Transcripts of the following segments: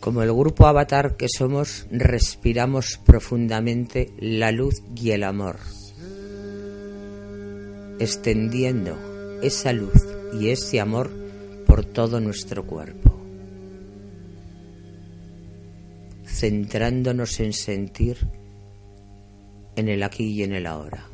Como el grupo avatar que somos, respiramos profundamente la luz y el amor, extendiendo esa luz y ese amor por todo nuestro cuerpo, centrándonos en sentir en el aquí y en el ahora.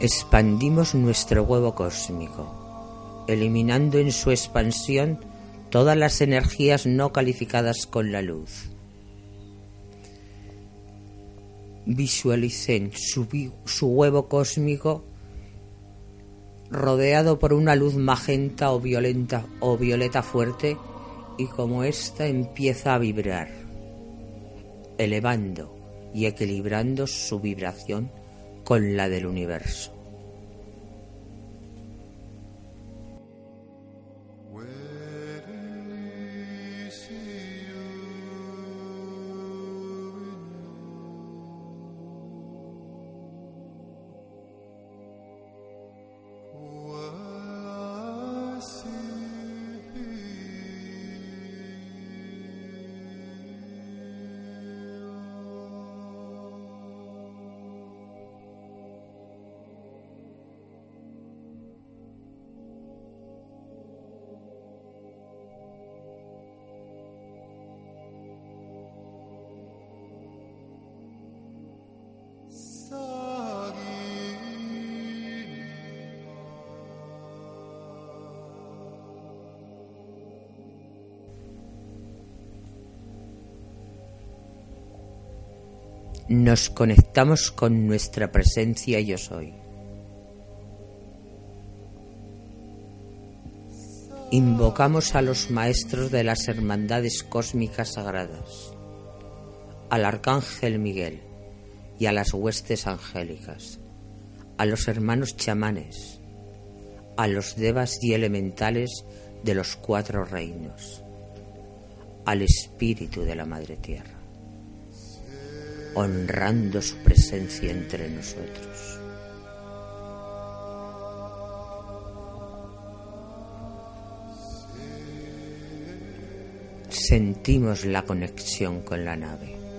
Expandimos nuestro huevo cósmico, eliminando en su expansión todas las energías no calificadas con la luz. Visualicen su, huevo cósmico rodeado por una luz magenta o violenta o violeta fuerte y como ésta empieza a vibrar, elevando y equilibrando su vibración con la del universo. Nos conectamos con nuestra presencia yo soy. Invocamos a los maestros de las hermandades cósmicas sagradas, al arcángel Miguel y a las huestes angélicas, a los hermanos chamanes, a los devas y elementales de los cuatro reinos, al espíritu de la Madre Tierra honrando su presencia entre nosotros. Sentimos la conexión con la nave.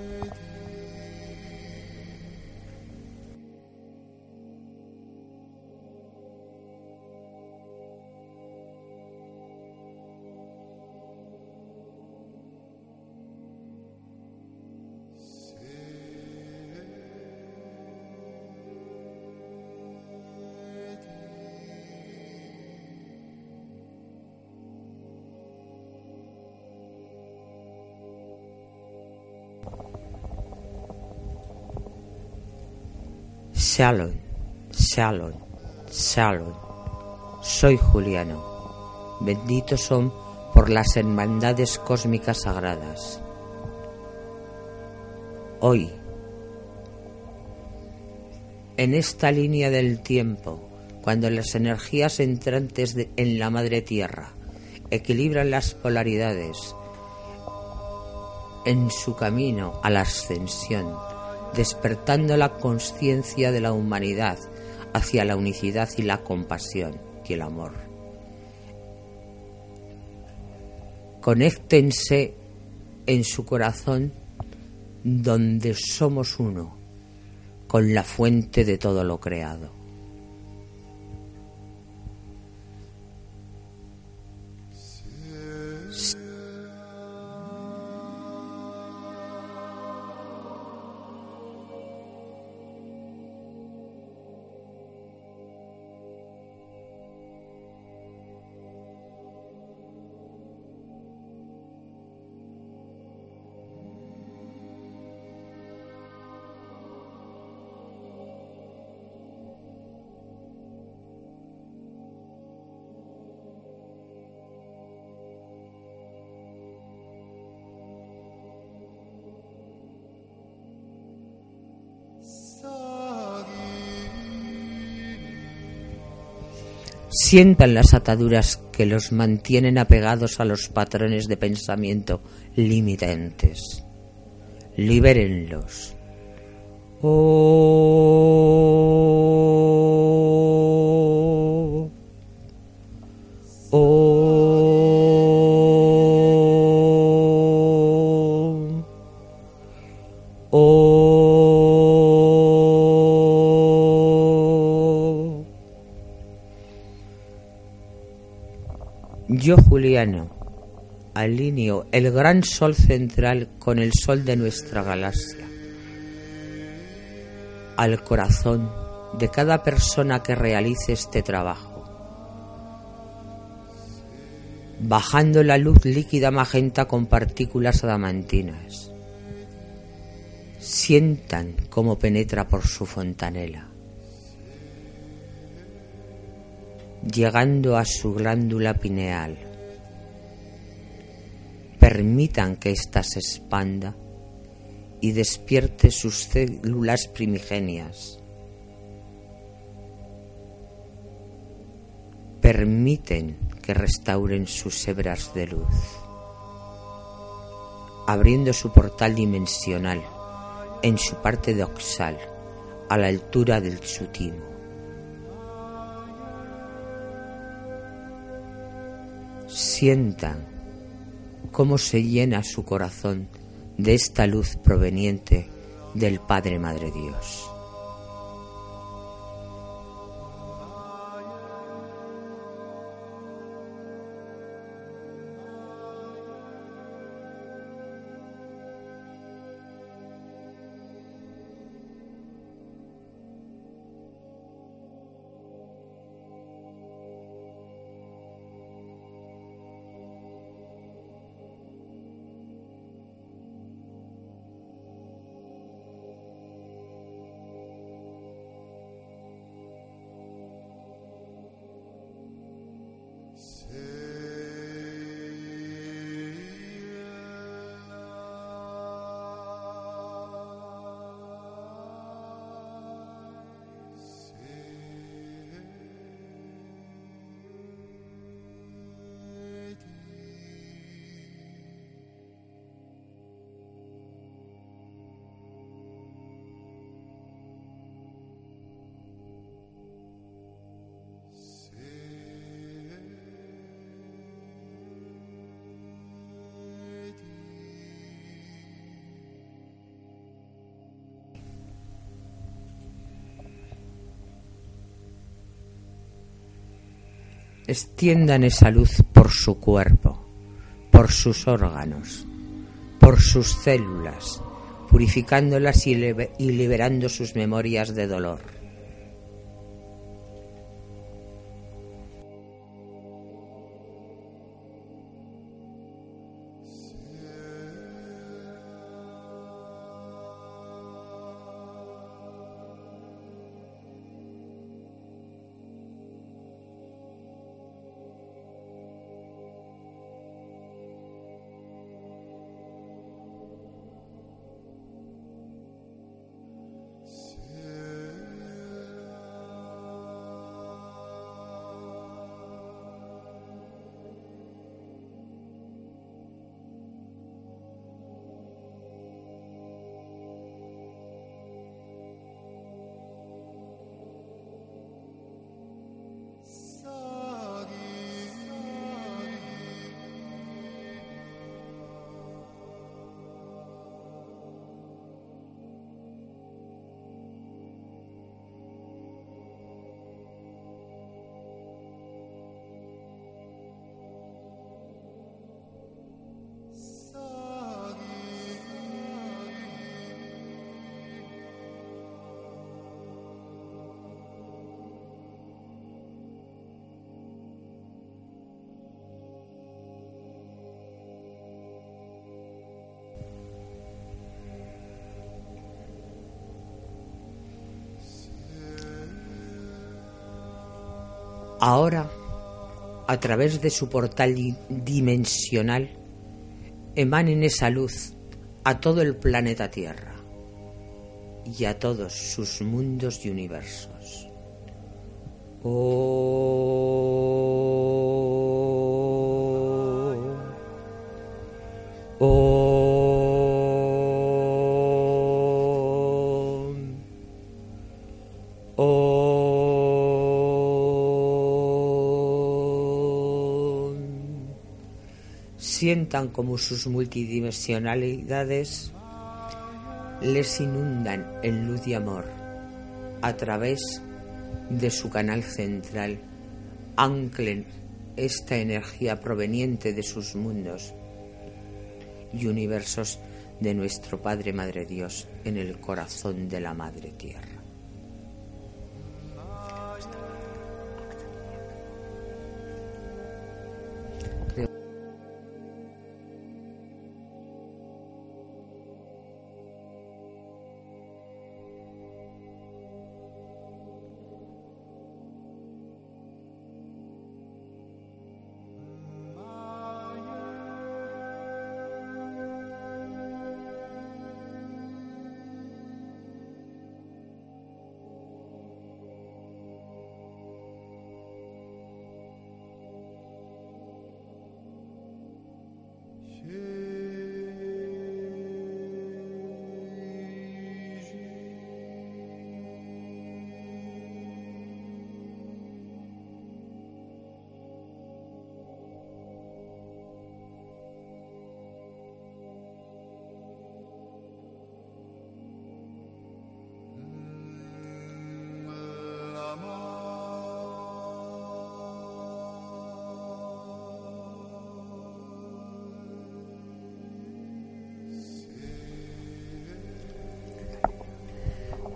Shalom, Shalom, Shalom. Soy Juliano. Benditos son por las hermandades cósmicas sagradas. Hoy, en esta línea del tiempo, cuando las energías entrantes en la Madre Tierra equilibran las polaridades en su camino a la ascensión, despertando la conciencia de la humanidad hacia la unicidad y la compasión y el amor. Conéctense en su corazón donde somos uno con la fuente de todo lo creado. Sientan las ataduras que los mantienen apegados a los patrones de pensamiento limitantes. Libérenlos. Oh. Yo, Juliano, alineo el gran sol central con el sol de nuestra galaxia, al corazón de cada persona que realice este trabajo, bajando la luz líquida magenta con partículas adamantinas. Sientan cómo penetra por su fontanela, llegando a su glándula pineal permitan que ésta se expanda y despierte sus células primigenias. Permiten que restauren sus hebras de luz, abriendo su portal dimensional en su parte doxal, a la altura del sutimo. Sientan cómo se llena su corazón de esta luz proveniente del Padre Madre Dios. Extiendan esa luz por su cuerpo, por sus órganos, por sus células, purificándolas y, liberando sus memorias de dolor. Ahora, a través de su portal dimensional, emanen esa luz a todo el planeta Tierra y a todos sus mundos y universos. Sientan como sus multidimensionalidades les inundan en luz y amor a través de su canal central, anclen esta energía proveniente de sus mundos y universos de nuestro Padre Madre Dios en el corazón de la Madre Tierra. Take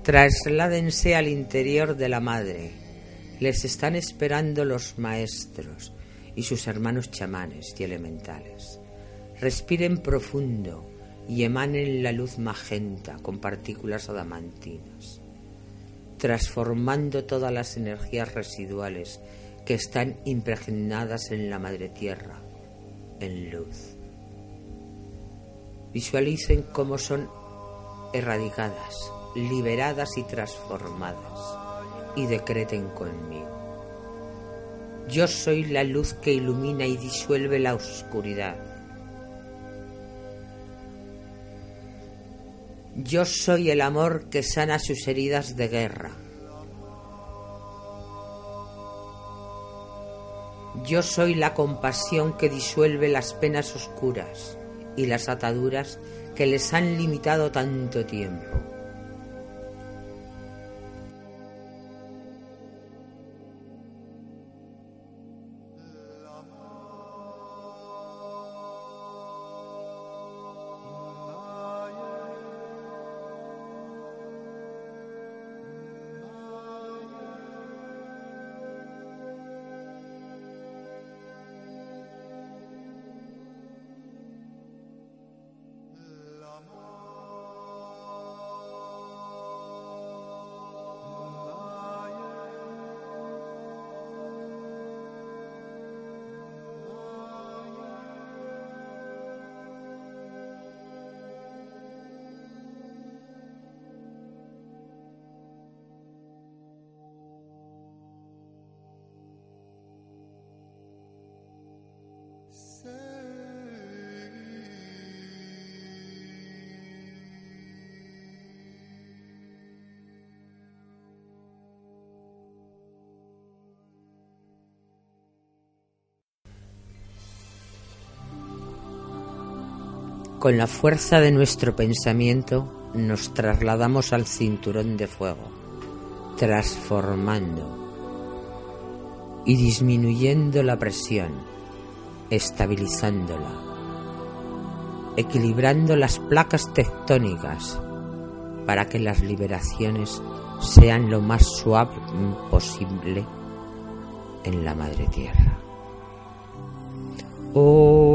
Trasládense al interior de la madre. Les están esperando los maestros y sus hermanos chamanes y elementales. Respiren profundo y emanen la luz magenta con partículas adamantinas, transformando todas las energías residuales que están impregnadas en la madre tierra en luz. Visualicen cómo son erradicadas liberadas y transformadas, y decreten conmigo. Yo soy la luz que ilumina y disuelve la oscuridad. Yo soy el amor que sana sus heridas de guerra. Yo soy la compasión que disuelve las penas oscuras y las ataduras que les han limitado tanto tiempo. Con la fuerza de nuestro pensamiento nos trasladamos al cinturón de fuego, transformando y disminuyendo la presión, estabilizándola, equilibrando las placas tectónicas para que las liberaciones sean lo más suave posible en la madre tierra. Oh.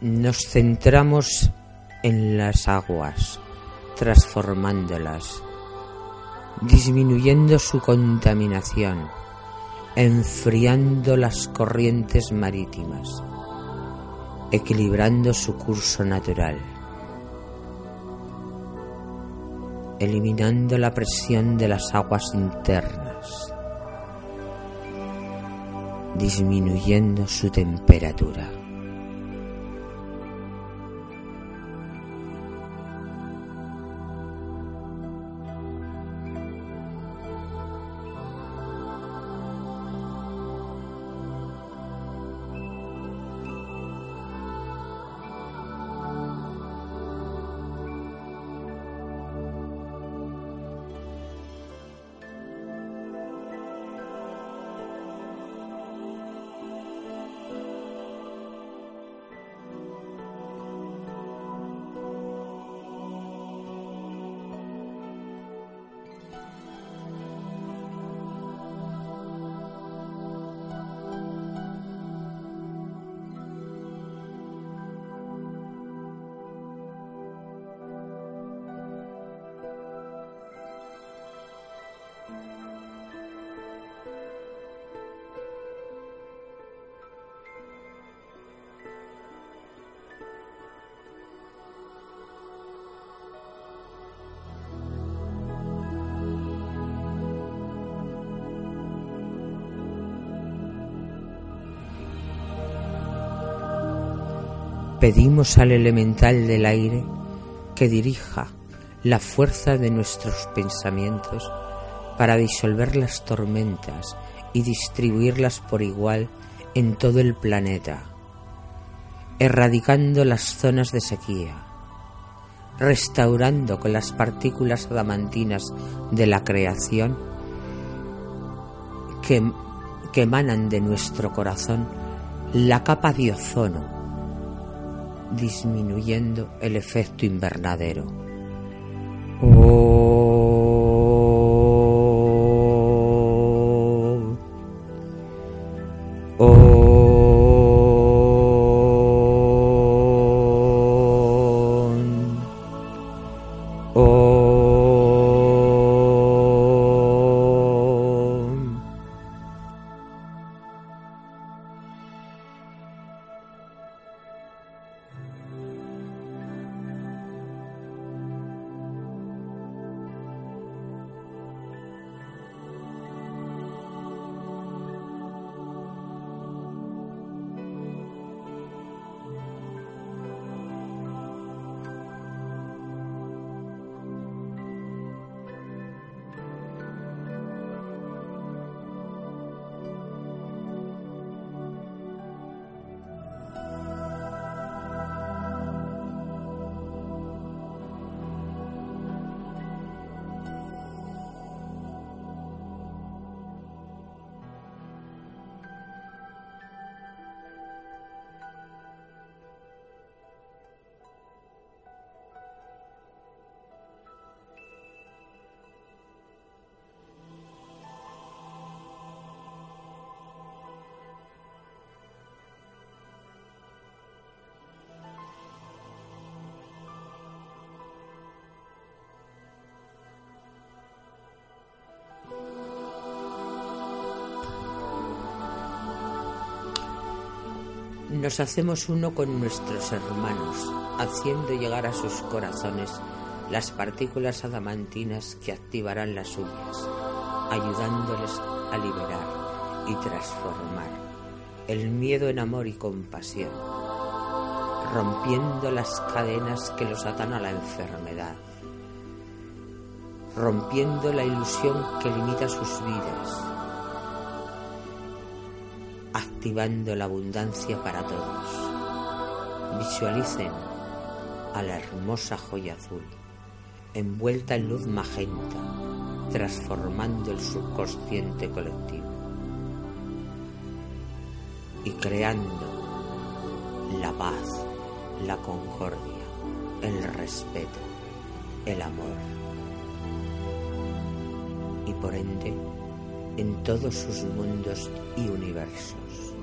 Nos centramos en las aguas, transformándolas, disminuyendo su contaminación, enfriando las corrientes marítimas, equilibrando su curso natural, eliminando la presión de las aguas internas, disminuyendo su temperatura. Pedimos al elemental del aire que dirija la fuerza de nuestros pensamientos para disolver las tormentas y distribuirlas por igual en todo el planeta, erradicando las zonas de sequía, restaurando con las partículas adamantinas de la creación que, que emanan de nuestro corazón la capa de ozono disminuyendo el efecto invernadero. Nos hacemos uno con nuestros hermanos, haciendo llegar a sus corazones las partículas adamantinas que activarán las suyas, ayudándoles a liberar y transformar el miedo en amor y compasión, rompiendo las cadenas que los atan a la enfermedad, rompiendo la ilusión que limita sus vidas activando la abundancia para todos. Visualicen a la hermosa joya azul, envuelta en luz magenta, transformando el subconsciente colectivo y creando la paz, la concordia, el respeto, el amor y por ende en todos sus mundos y universos.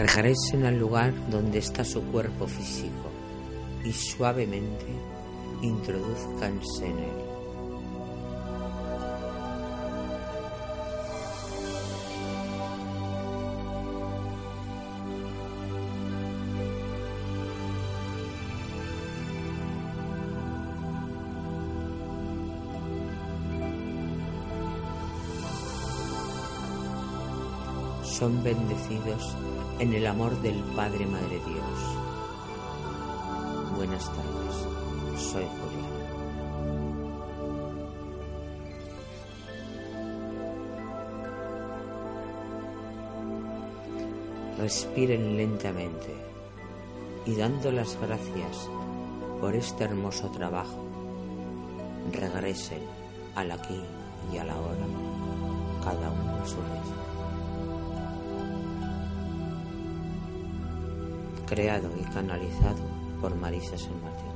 Regresen al lugar donde está su cuerpo físico y suavemente introduzcanse en él. Son bendecidos en el amor del Padre Madre Dios. Buenas tardes, soy Julián. Respiren lentamente y dando las gracias por este hermoso trabajo, regresen al aquí y a la hora, cada uno a su vez. Creado y canalizado por Marisa San Martín.